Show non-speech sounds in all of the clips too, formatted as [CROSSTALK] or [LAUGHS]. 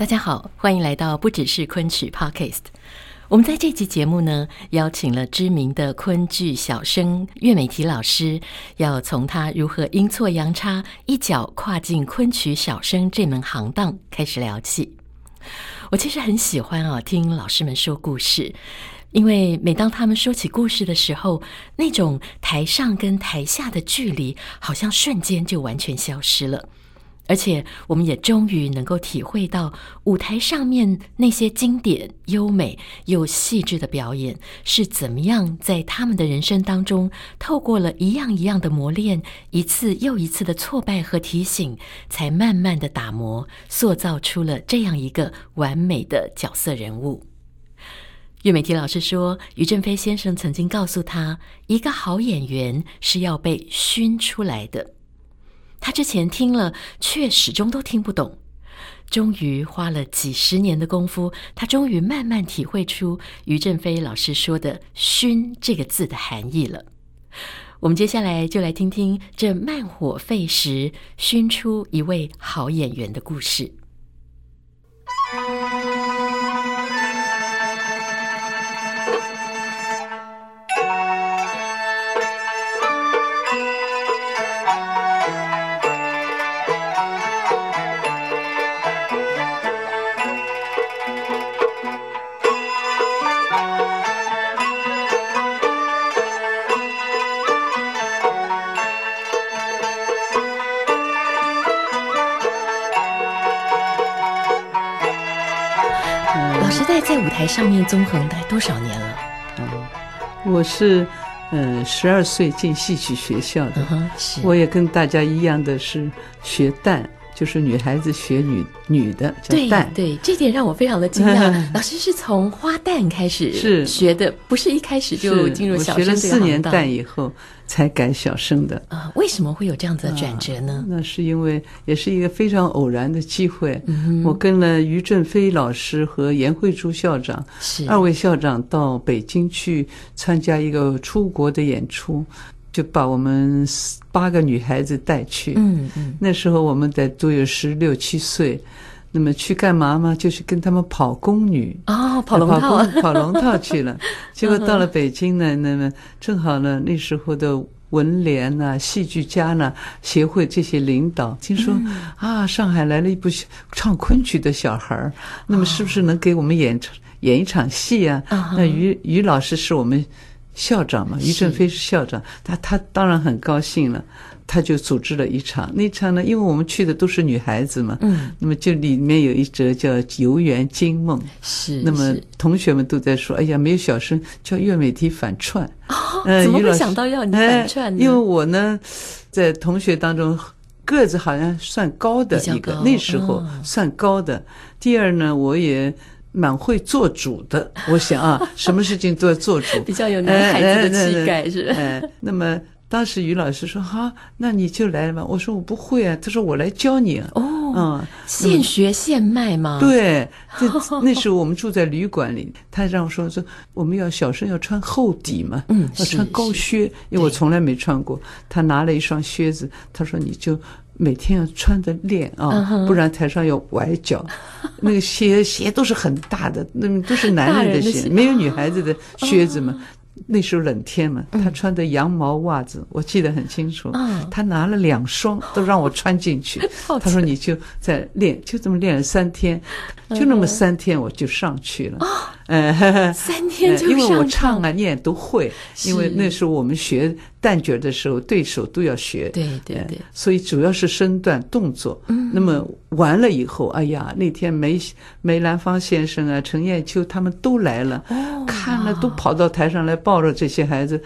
大家好，欢迎来到不只是昆曲 Podcast。我们在这集节目呢，邀请了知名的昆剧小生岳美缇老师，要从他如何阴错阳差一脚跨进昆曲小生这门行当开始聊起。我其实很喜欢啊，听老师们说故事，因为每当他们说起故事的时候，那种台上跟台下的距离，好像瞬间就完全消失了。而且，我们也终于能够体会到舞台上面那些经典、优美又细致的表演是怎么样在他们的人生当中，透过了一样一样的磨练，一次又一次的挫败和提醒，才慢慢的打磨，塑造出了这样一个完美的角色人物。岳美缇老师说，于正飞先生曾经告诉他，一个好演员是要被熏出来的。他之前听了，却始终都听不懂。终于花了几十年的功夫，他终于慢慢体会出于振飞老师说的“熏”这个字的含义了。我们接下来就来听听这慢火沸时熏出一位好演员的故事。在舞台上面纵横待多少年了？嗯，我是，嗯，十二岁进戏曲学校的。我也跟大家一样的是学旦。就是女孩子学女女的对，对，这点让我非常的惊讶。[LAUGHS] 老师是从花旦开始是学的，不是一开始就进入小生这个行当。学了四年旦以后才改小生的。啊，为什么会有这样子的转折呢？啊，那是因为也是一个非常偶然的机会。嗯，我跟了于正飞老师和严慧珠校长，是二位校长到北京去参加一个出国的演出。就把我们八个女孩子带去，嗯嗯，那时候我们得都有十六七岁，那么去干嘛嘛？就是跟他们跑宫女哦，跑龙套，跑，跑龙套去了。[LAUGHS] 结果到了北京呢，那么正好呢，那时候的文联呐、戏剧家呢协会这些领导听说、嗯、啊，上海来了一部唱昆曲的小孩儿，那么是不是能给我们演演一场戏啊？哦、那于于老师是我们。校长嘛，于正飞是校长，他他当然很高兴了，他就组织了一场。那场呢，因为我们去的都是女孩子嘛，嗯，那么就里面有一折叫《游园惊梦》，是。那么同学们都在说：“哎呀，没有小生叫岳美缇反串。”哦，怎么会想到要你反串呢？因为我呢，在同学当中个子好像算高的一个，那时候算高的。第二呢，我也。蛮会做主的，我想啊，[LAUGHS] 什么事情都要做主，比较有男孩子的气概是。哎，那么当时于老师说：“好，那你就来吧。”我说：“我不会啊。”他说：“我来教你。”哦，嗯，现学现卖吗？对，这 [LAUGHS] 那时候我们住在旅馆里，他让我说说我们要小生要穿厚底嘛，嗯，要穿高靴，因为我从来没穿过。他拿了一双靴子，他说：“你就。”每天要穿着练啊，不然台上要崴脚。[LAUGHS] 那个鞋鞋都是很大的，那都是男人的鞋，没有女孩子的靴子嘛。那时候冷天嘛，他穿的羊毛袜子，我记得很清楚。他拿了两双，都让我穿进去。[LAUGHS] 他说：“你就在练，就这么练了三天，就那么三天，我就上去了。”嗯，三天就上去，因为我唱啊念都会，因为那时候我们学。旦角的时候，对手都要学，对对对，所以主要是身段动作。嗯，那么完了以后，哎呀，那天梅梅兰芳先生啊，陈艳秋他们都来了，哦，看了都跑到台上来抱着这些孩子，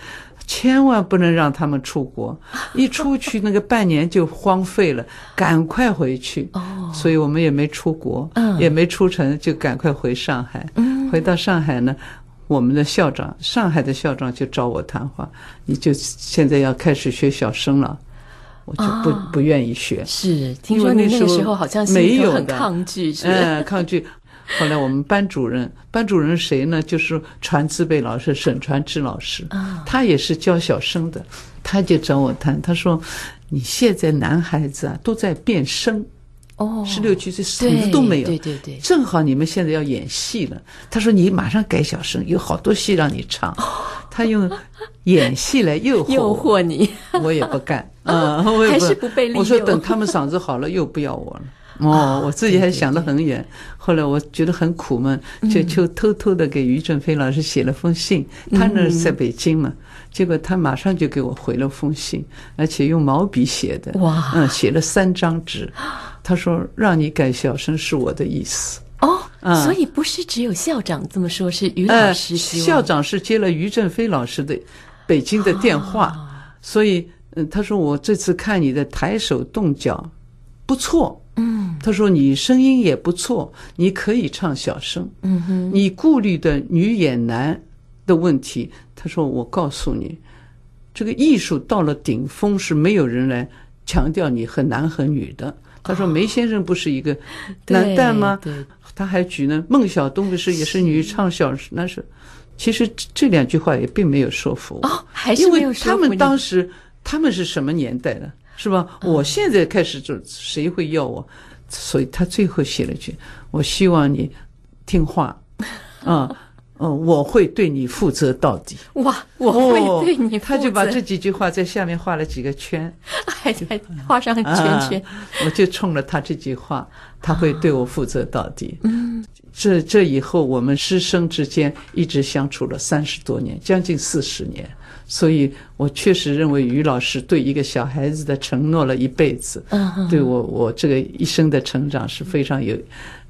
千万不能让他们出国，[LAUGHS] 一出去那个半年就荒废了，赶快回去。哦，所以我们也没出国，嗯，也没出城，就赶快回上海。嗯，回到上海呢，我们的校长，上海的校长就找我谈话，你就现在要开始学小生了，我就不、哦、不愿意学。是，听说你那个时候好像没有很抗拒，是嗯，抗拒。[LAUGHS] 后来我们班主任，班主任谁呢？就是传字辈老师沈传志老师，他也是教小生的，他就找我谈，他说：“你现在男孩子啊都在变声，哦，十六七岁什么都没有，对对对，正好你们现在要演戏了。”他说：“你马上改小生，有好多戏让你唱。”他用演戏来诱惑诱惑你，我也不干啊，我也不，[LAUGHS] 还是不被利用。我说等他们嗓子好了，又不要我了。哦，我自己还想得很远。后来我觉得很苦闷，就就偷偷的给于正飞老师写了封信。他那是在北京嘛，结果他马上就给我回了封信，而且用毛笔写的。哇，嗯，写了三张纸。他说：“让你改小生是我的意思。”哦，所以不是只有校长这么说，是于老师。校长是接了于正飞老师的北京的电话，所以嗯，他说我这次看你的抬手动脚不错。嗯，他说你声音也不错，你可以唱小生。嗯哼，你顾虑的女演男的问题，他说我告诉你，这个艺术到了顶峰是没有人来强调你和男和女的。他说梅先生不是一个男旦吗？对，他还举呢，孟小冬不是也是女唱小生？那是，其实这两句话也并没有说服我。哦，还是没有说服。因为他们当时他们是什么年代的？是吧？我现在开始就谁会要我？所以他最后写了句：“我希望你听话，[LAUGHS] 啊，嗯，我会对你负责到底。”哇，我会对你负责。他就把这几句话在下面画了几个圈，[LAUGHS] 还还画上圈圈。我就冲了他这句话，他会对我负责到底。嗯，这这以后我们师生之间一直相处了三十多年，将近四十年。所以，我确实认为于老师对一个小孩子的承诺了一辈子，对我我这个一生的成长是非常有，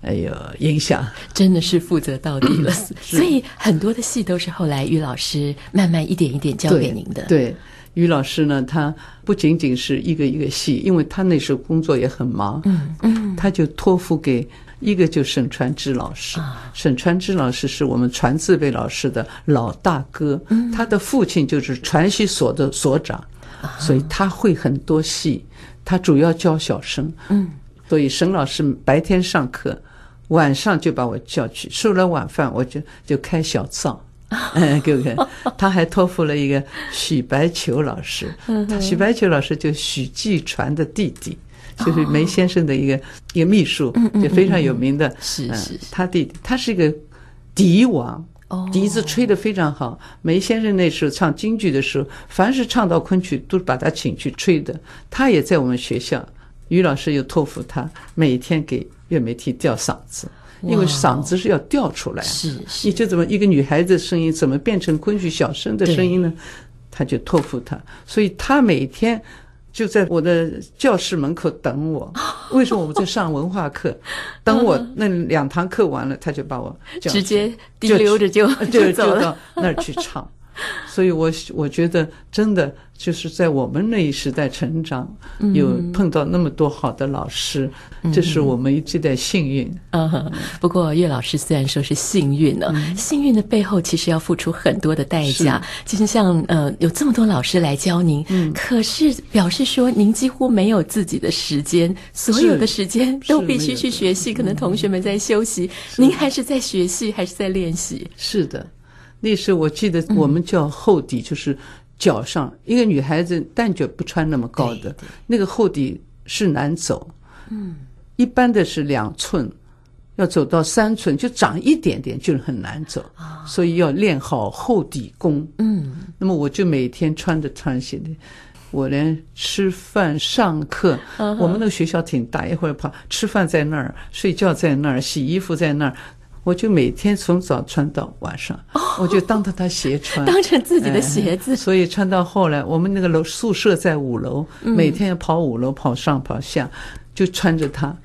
哎呦影响。真的是负责到底了。[CLEARS THROAT] 所以很多的戏都是后来于老师慢慢一点一点教给您的。对，对，于老师呢，他不仅仅是一个一个戏，因为他那时候工作也很忙，嗯嗯，他就托付给。一个就沈传之老师，沈传之老师是我们传字辈老师的老大哥，他的父亲就是传习所的所长，所以他会很多戏，他主要教小生，嗯，所以沈老师白天上课，晚上就把我叫去，吃了晚饭我就就开小灶，嗯，[LAUGHS] 给我他还托付了一个许白求老师，他许白求老师就许继传的弟弟。就是梅先生的一个、哦、一个秘书，就非常有名的，是是，他弟弟，他是一个笛王，笛子吹得非常好。梅先生那时候唱京剧的时候，凡是唱到昆曲，都把他请去吹的。他也在我们学校，于老师又托付他每天给岳美缇吊嗓子，因为嗓子是要吊出来。是是，你就怎么一个女孩子的声音怎么变成昆曲小生的声音呢？他就托付他，所以他每天。就在我的教室门口等我。[LAUGHS] 为什么我们在上文化课？[LAUGHS] 等我那两堂课完了，他就把我直接滴溜着就就就到那儿去唱。[LAUGHS] 所以我我觉得真的。就是在我们那一时代成长，有碰到那么多好的老师，嗯、这是我们这代幸运。嗯，不过岳老师虽然说是幸运呢，嗯、幸运的背后其实要付出很多的代价。其实像呃，有这么多老师来教您，嗯，可是表示说您几乎没有自己的时间，所有的时间都必须去学习。可能同学们在休息，您还是在学习，还是在练习？是的，那时候我记得我们叫厚底，就是。脚上一个女孩子但脚不穿那么高的，那个厚底是难走，嗯，一般的是两寸，要走到三寸就长一点点就是很难走，所以要练好厚底功，嗯，那么我就每天穿着穿鞋的，我连吃饭上课，我们那个学校挺大，一会儿跑吃饭在那儿，睡觉在那儿，洗衣服在那儿。我就每天从早穿到晚上，我就当着他鞋穿，当成自己的鞋子。所以穿到后来，我们那个楼宿舍在五楼，每天要跑五楼，跑上跑下，就穿着它，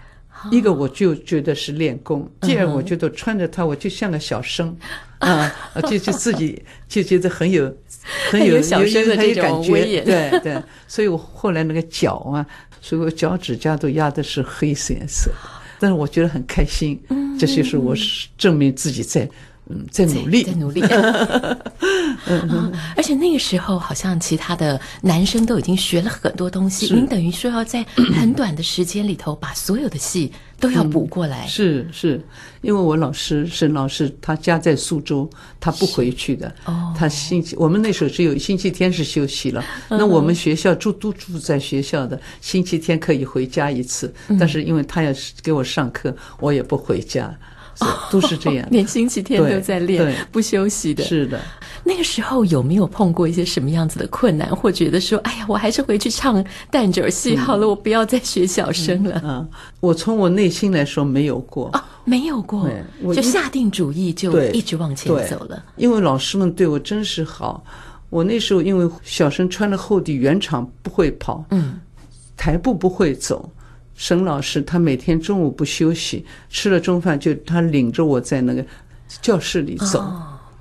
一个我就觉得是练功，第二我觉得穿着它我就像个小生，啊，[LAUGHS] 就就自己就觉得很有 [LAUGHS] 很有小生的这种威严，对对，所以我后来那个脚啊，所以我脚趾甲都压的是黑色颜色，但是我觉得很开心，这就是我证明自己在。嗯，在努力，在，在努力。嗯，而且那个时候，好像其他的男生都已经学了很多东西，您等于说要在很短的时间里头把所有的戏都要补过来。嗯、是是，因为我老师沈老师，他家在苏州，他不回去的。哦，他星期我们那时候只有星期天是休息了。那我们学校住都住在学校的，星期天可以回家一次。但是因为他要给我上课，我也不回家。都是这样，连星期天都在练，不休息的。是的，那个时候有没有碰过一些什么样子的困难，或觉得说，哎呀，我还是回去唱旦角戏好了，我不要再学小生了。嗯，我从我内心来说没有过，哦，没有过，就下定主意就一直往前走了。因为老师们对我真是好，我那时候因为小生穿了厚底，圆场不会跑，嗯，台步不会走。沈老师他每天中午不休息，吃了中饭就他领着我在那个教室里走，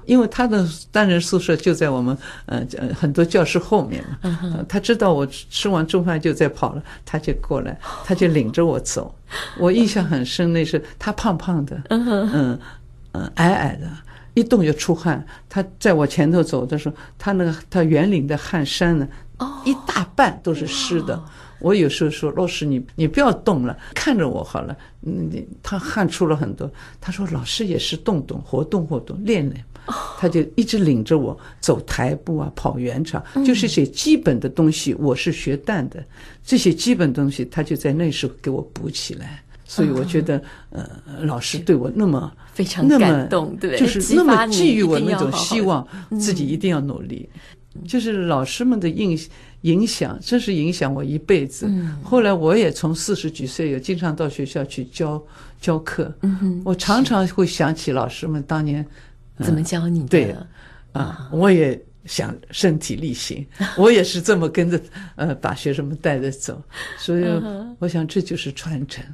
因为他的单人宿舍就在我们呃呃很多教室后面嘛。他知道我吃完中饭就在跑了，他就过来，[LAUGHS] 他就领着我走。我印象很深，那是他胖胖的，嗯嗯矮矮的，一动就出汗。他在我前头走的时候，他那个他圆领的汗衫呢，一大半都是湿的。我有时候说老师，你你不要动了，看着我好了。嗯，他汗出了很多。他说老师也是动动，活动活动，练练。他就一直领着我走台步啊，跑圆场，就是些基本的东西。我是学旦的，这些基本东西他就在那时候给我补起来。所以我觉得，呃，老师对我那么非常感动，对，就是那么寄予我那种希望，自己一定要努力。就是老师们的印象。影响，真是影响我一辈子。嗯、后来我也从四十几岁，也经常到学校去教教课。嗯、我常常会想起老师们当年、嗯、怎么教你的。对，啊，我也想身体力行，[LAUGHS] 我也是这么跟着呃把学生们带着走。所以我想这就是传承。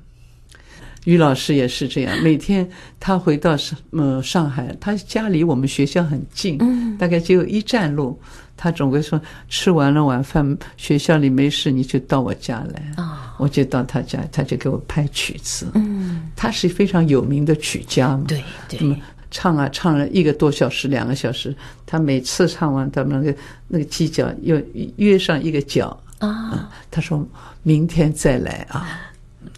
于老师也是这样，每天他回到上呃上海，他家离我们学校很近，嗯、大概只有一站路。他总归说，吃完了晚饭，学校里没事，你就到我家来。哦、我就到他家，他就给我拍曲子。嗯，他是非常有名的曲家嘛。对对。那么唱啊唱了一个多小时、两个小时，他每次唱完，他们那个那个犄角又约上一个角啊。他说明天再来啊。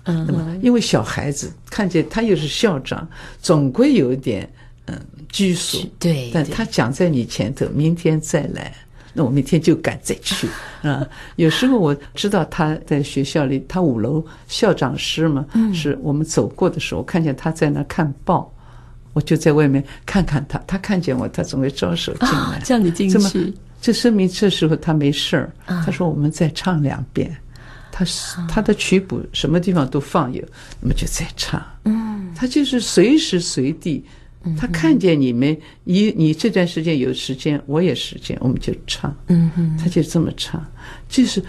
嗯。那么因为小孩子看见他又是校长，总归有一点嗯拘束。对。对但他讲在你前头，明天再来。那我明天就赶再去 [LAUGHS] 啊！有时候我知道他在学校里，他五楼校长室嘛，是我们走过的时候，看见他在那看报，我就在外面看看他。他看见我，他总会招手进来，叫你进去。这说明这时候他没事儿。他说：“我们再唱两遍。”他他的曲谱什么地方都放有，那么就再唱。嗯，他就是随时随地。他看见你们，你你这段时间有时间，我也时间，我们就唱。嗯哼，他就这么唱，就是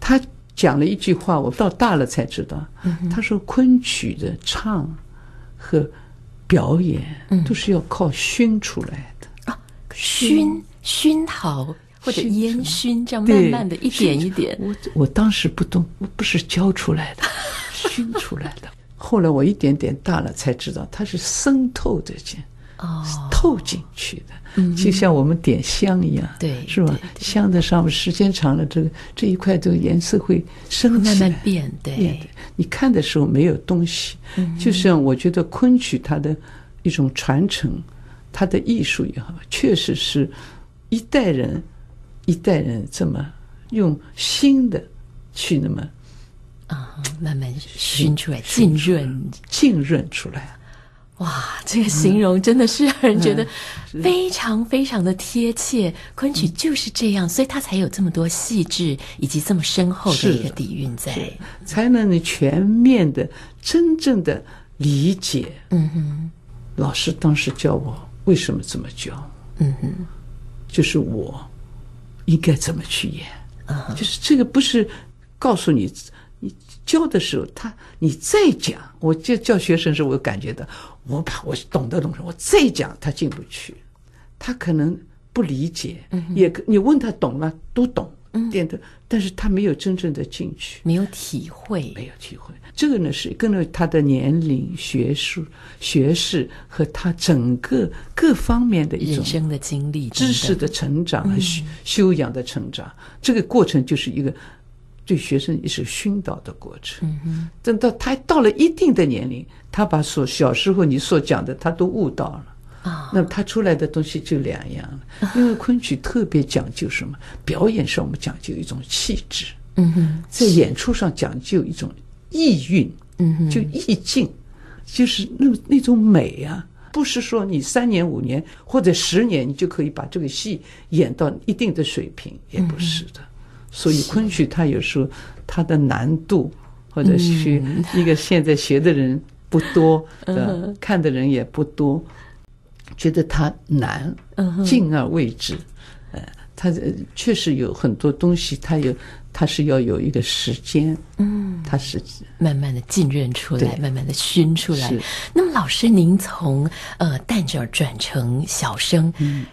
他讲了一句话，我到大了才知道。他说昆曲的唱和表演都是要靠熏出来的啊，熏熏陶或者烟熏，这样慢慢的一点一点。我我当时不懂，我不是教出来的，熏出来的。后来我一点点大了才知道，它是渗透的进，哦，透进去的，嗯，就像我们点香一样，对，是吧？香的上面时间长了，这个这一块这个颜色会升起来，慢慢变，对。你看的时候没有东西，嗯，就像我觉得昆曲它的一种传承，它的艺术也好，确实是一代人一代人这么用新的去那么。啊，慢慢熏出来，浸润，浸润出来。哇，这个形容真的是让人觉得非常非常的贴切。昆曲就是这样，所以它才有这么多细致以及这么深厚的一个底蕴在，才能你全面的、真正的理解。嗯哼，老师当时教我为什么这么教？嗯哼，就是我应该怎么去演。啊，就是这个不是告诉你。你教的时候，他你再讲，我就教学生时，我感觉到，我把我懂得东西，我再讲，他进不去，他可能不理解，也你问他懂了？都懂，点的，但是他没有真正的进去，没有体会，没有体会。这个呢是跟着他的年龄、学术、学识和他整个各方面的一种人生的经历、知识的成长和修修养的成长，这个过程就是一个。对学生也是熏导的过程。嗯等到他到了一定的年龄，他把所小时候你所讲的，他都悟到了啊。那么他出来的东西就两样了。因为昆曲特别讲究什么？表演上我们讲究一种气质，嗯哼，在演出上讲究一种意蕴，嗯哼，就意境，就是那那种美啊，不是说你三年五年或者十年你就可以把这个戏演到一定的水平，也不是的。所以昆曲它有时候它的难度，或者是一个现在学的人不多呃，看的人也不多，觉得它难，敬而畏之。呃，它确实有很多东西，它有它是要有一个时间，嗯，它是慢慢的浸润出来，慢慢的熏出来。那么老师，您从呃旦角转成小生，嗯。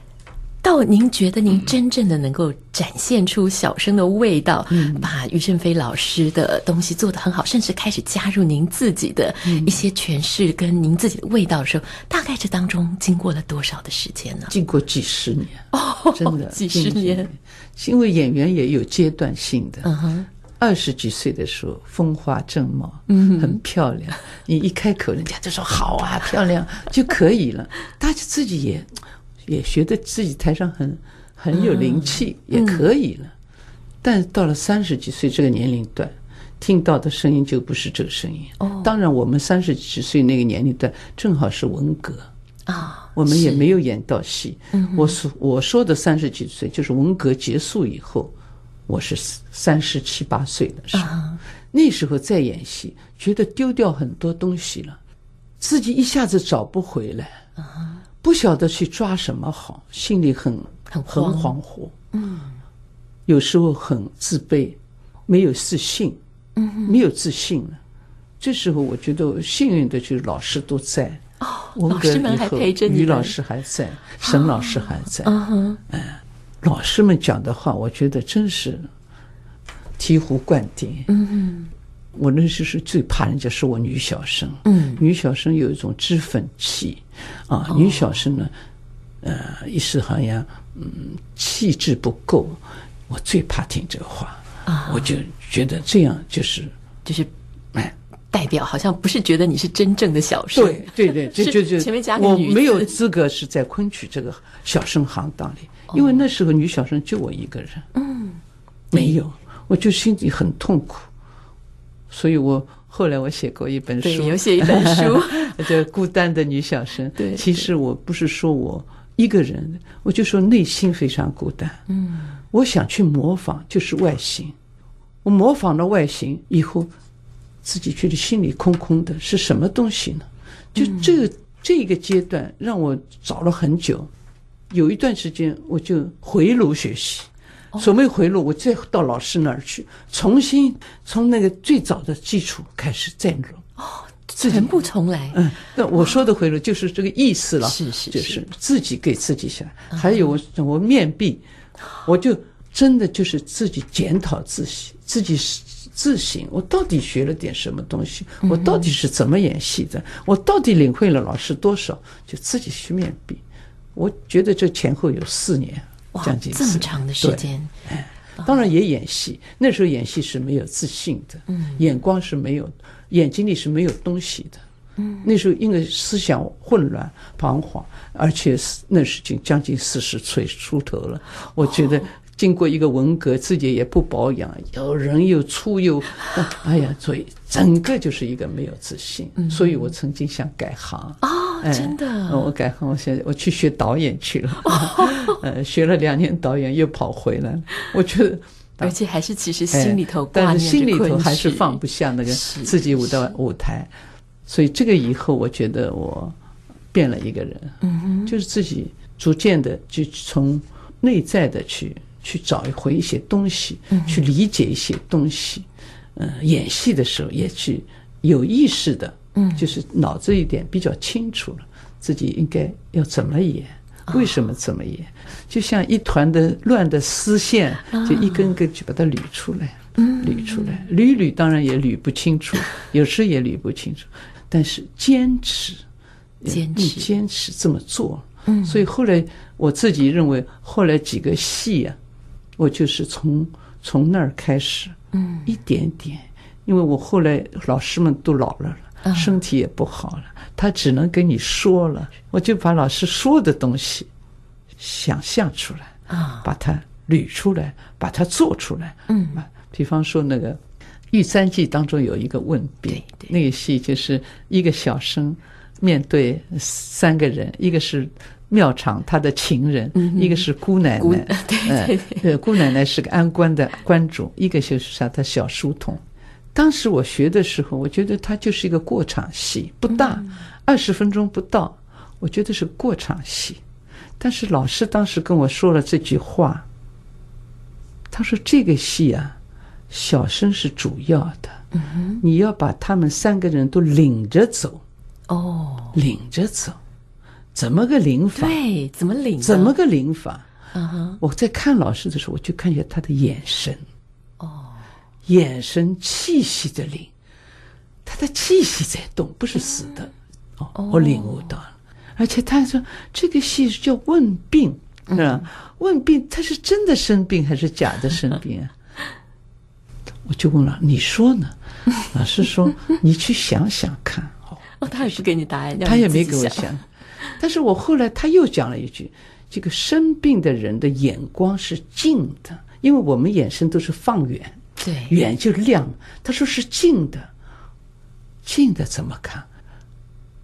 到您觉得您真正的能够展现出小生的味道，嗯、把于胜飞老师的东西做得很好，甚至开始加入您自己的一些诠释跟您自己的味道的时候，嗯、大概这当中经过了多少的时间呢？经过几十年哦，真的 [LAUGHS] 几十年。因为演员也有阶段性的，嗯哼，二十几岁的时候风华正茂，嗯，很漂亮，你一开口，人家就说好啊，漂亮就可以了，[LAUGHS] 大家自己也。也觉得自己台上很很有灵气，也可以了。但到了三十几岁这个年龄段，听到的声音就不是这个声音。哦，当然我们三十几岁那个年龄段正好是文革。啊，我们也没有演到戏。我说我说的三十几岁就是文革结束以后，我是三十七八岁的时候，那时候再演戏，觉得丢掉很多东西了，自己一下子找不回来。不晓得去抓什么好，心里很很很恍惚，嗯，有时候很自卑，没有自信，嗯，没有自信了。这时候我觉得幸运的就是老师都在，哦，老师们还陪着你，于老师还在，沈老师还在，嗯哼，哎，老师们讲的话，我觉得真是醍醐灌顶，嗯哼。我那时是最怕人家说我女小生，嗯，女小生有一种脂粉气，啊，女小生呢，呃，一时好像嗯气质不够，我最怕听这个话，啊，我就觉得这样就是就是哎，代表好像不是觉得你是真正的小生，对对对，就就就前面加个女，我没有资格是在昆曲这个小生行当里，因为那时候女小生就我一个人，嗯，没有，我就心里很痛苦。所以我后来我写过一本书，有写一本书 [LAUGHS] 叫《孤单的女小生》。对，其实我不是说我一个人，我就说内心非常孤单。嗯，我想去模仿，就是外形。我模仿了外形以后，自己觉得心里空空的，是什么东西呢？就这个这个阶段让我找了很久，有一段时间我就回炉学习。所谓回路，我再到老师那儿去，重新从那个最早的基础开始再录哦，全部重来。嗯，那我说的回路就是这个意思了，是是，就是自己给自己想。还有我我面壁，我就真的就是自己检讨自己，自己自省，我到底学了点什么东西？我到底是怎么演戏的？我到底领会了老师多少？就自己去面壁。我觉得这前后有四年。将近这么长的时间，哎，当然也演戏。那时候演戏是没有自信的，嗯，眼光是没有，眼睛里是没有东西的，嗯。那时候因为思想混乱、彷徨，而且那时已经将近四十岁出头了。我觉得经过一个文革，自己也不保养，又人又粗又，[LAUGHS] 哎呀，所以整个就是一个没有自信。所以我曾经想改行。哦，真的，我改行，我现在我去学导演去了，[LAUGHS] 呃，学了两年导演，又跑回来。我觉得，[LAUGHS] 而且还是其实心里头，但是心里头还是放不下那个自己舞的舞台，所以这个以后，我觉得我变了一个人，嗯哼，就是自己逐渐的就从内在的去去找回一些东西，去理解一些东西，呃演戏的时候，也去有意识的，嗯，就是脑子一点比较清楚了，自己应该要怎么演，为什么怎么演，就像一团的乱的丝线，就一根根去把它捋出来，捋出来，捋捋当然也捋不清楚，[LAUGHS] 有时也捋不清楚，但是坚持，坚持，坚持这么做。嗯，所以后来我自己认为，后来几个戏啊，我就是从从那儿开始，嗯，一点点，因为我后来老师们都老了了，身体也不好了，他只能跟你说了，我就把老师说的东西想象出来啊，把它捋出来，把它做出来，嗯，比方说那个《玉簪记》当中有一个问病，那个戏就是一个小生面对三个人，一个是。庙场他的情人，一个是姑奶奶，[LAUGHS] 对对，姑奶奶是个安官的官主，一个就是啥，他小书童。当时我学的时候，我觉得他就是一个过场戏，不大，二十分钟不到，我觉得是过场戏。但是老师当时跟我说了这句话，他说这个戏啊，小生是主要的，你要把他们三个人都领着走，哦，领着走。怎么个领法？对，怎么领？怎么个领法？嗯哼，我在看老师的时候，我就看见他的眼神，哦，眼神气息的领，他的气息在动，不是死的。哦，我领悟到了。而且他说这个戏是叫问病，是吧？问病，他是真的生病还是假的生病啊？[LAUGHS] 我就问了，你说呢？[LAUGHS] 老师说，你去想想看。哦，他也不给你答案，他也没给我想。但是我后来他又讲了一句：“这个生病的人的眼光是近的，因为我们眼神都是放远，对，远就亮。他说是近的，近的怎么看？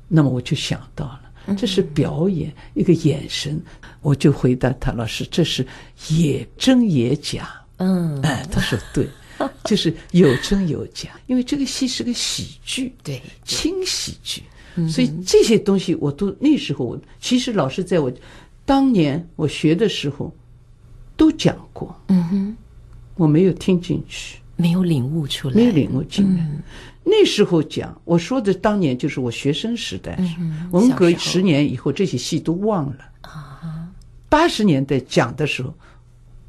那么我就想到了，这是表演一个眼神。我就回答他老师：这是也真也假。嗯，哎，他说对，[LAUGHS] 就是有真有假，因为这个戏是个喜剧，对，轻喜剧。”所以这些东西我都那时候我其实老师在我当年我学的时候都讲过，嗯哼，我没有听进去，没有领悟出来，没有领悟进来。那时候讲我说的当年就是我学生时代，文革十年以后这些戏都忘了。啊。八十年代讲的时候，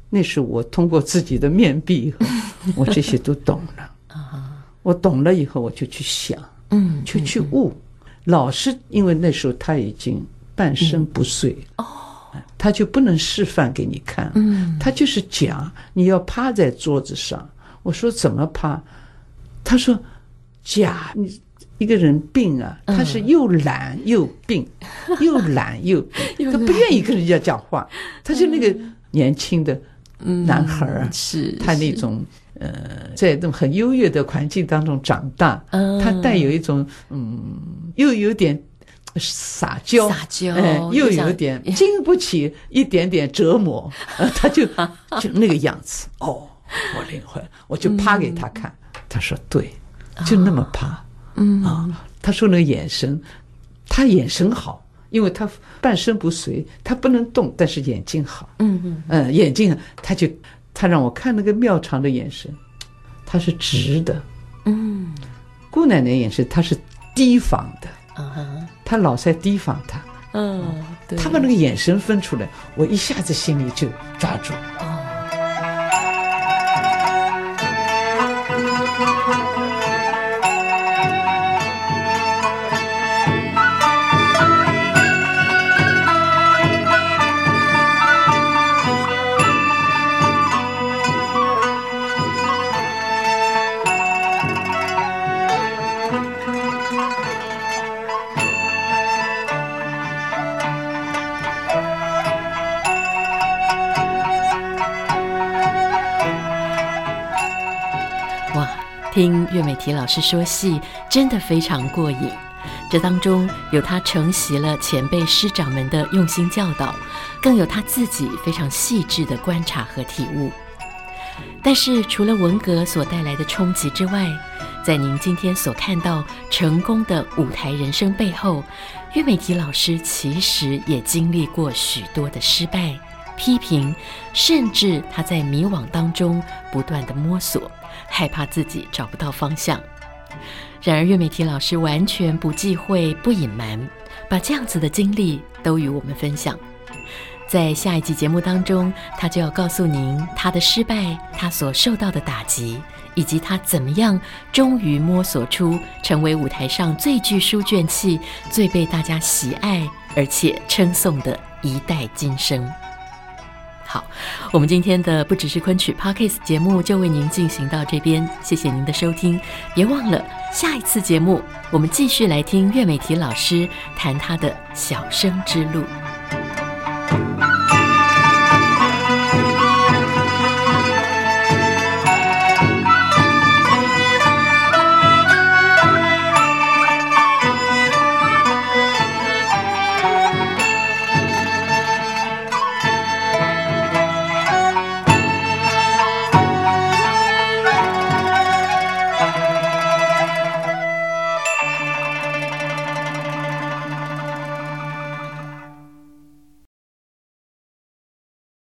那是我通过自己的面壁以后，[LAUGHS] 我这些都懂了。[LAUGHS] 啊。我懂了以后，我就去想，嗯，就去悟。老师，因为那时候他已经半身不遂，哦，他就不能示范给你看，嗯，他就是讲你要趴在桌子上。我说怎么趴？他说假，你一个人病啊，他是又懒又病，[LAUGHS] 又懒又病，他不愿意跟人家讲话。他就那个年轻的男孩啊，是他那种。呃，在那种很优越的环境当中长大，他带有一种嗯，又有点撒娇，撒娇，哎，又有点 [LAUGHS] 经不起一点点折磨，他就 [LAUGHS] 就那个样子。哦，我灵魂，我就趴给他看，他说对，就那么趴，嗯啊，他说那个眼神，他眼神好，因为他半身不遂，他不能动，但是眼睛好，嗯嗯嗯，眼睛他就。他让我看那个庙长的眼神，他是直的，嗯，姑奶奶眼神他是提防的，嗯哼，他老在提防他，嗯，对，他把那个眼神分出来，我一下子心里就抓住。听岳美缇老师说戏，真的非常过瘾。这当中有他承袭了前辈师长们的用心教导，更有他自己非常细致的观察和体悟。但是，除了文革所带来的冲击之外，在您今天所看到成功的舞台人生背后，岳美缇老师其实也经历过许多的失败、批评，甚至他在迷惘当中不断的摸索。害怕自己找不到方向。然而，岳美缇老师完全不忌讳、不隐瞒，把这样子的经历都与我们分享。在下一集节目当中，他就要告诉您他的失败，他所受到的打击，以及他怎么样终于摸索出成为舞台上最具书卷气、最被大家喜爱而且称颂的一代金声。好，我们今天的不只是昆曲 Podcast 节目就为您进行到这边，谢谢您的收听。别忘了下一次节目，我们继续来听岳美缇老师谈她的小生之路。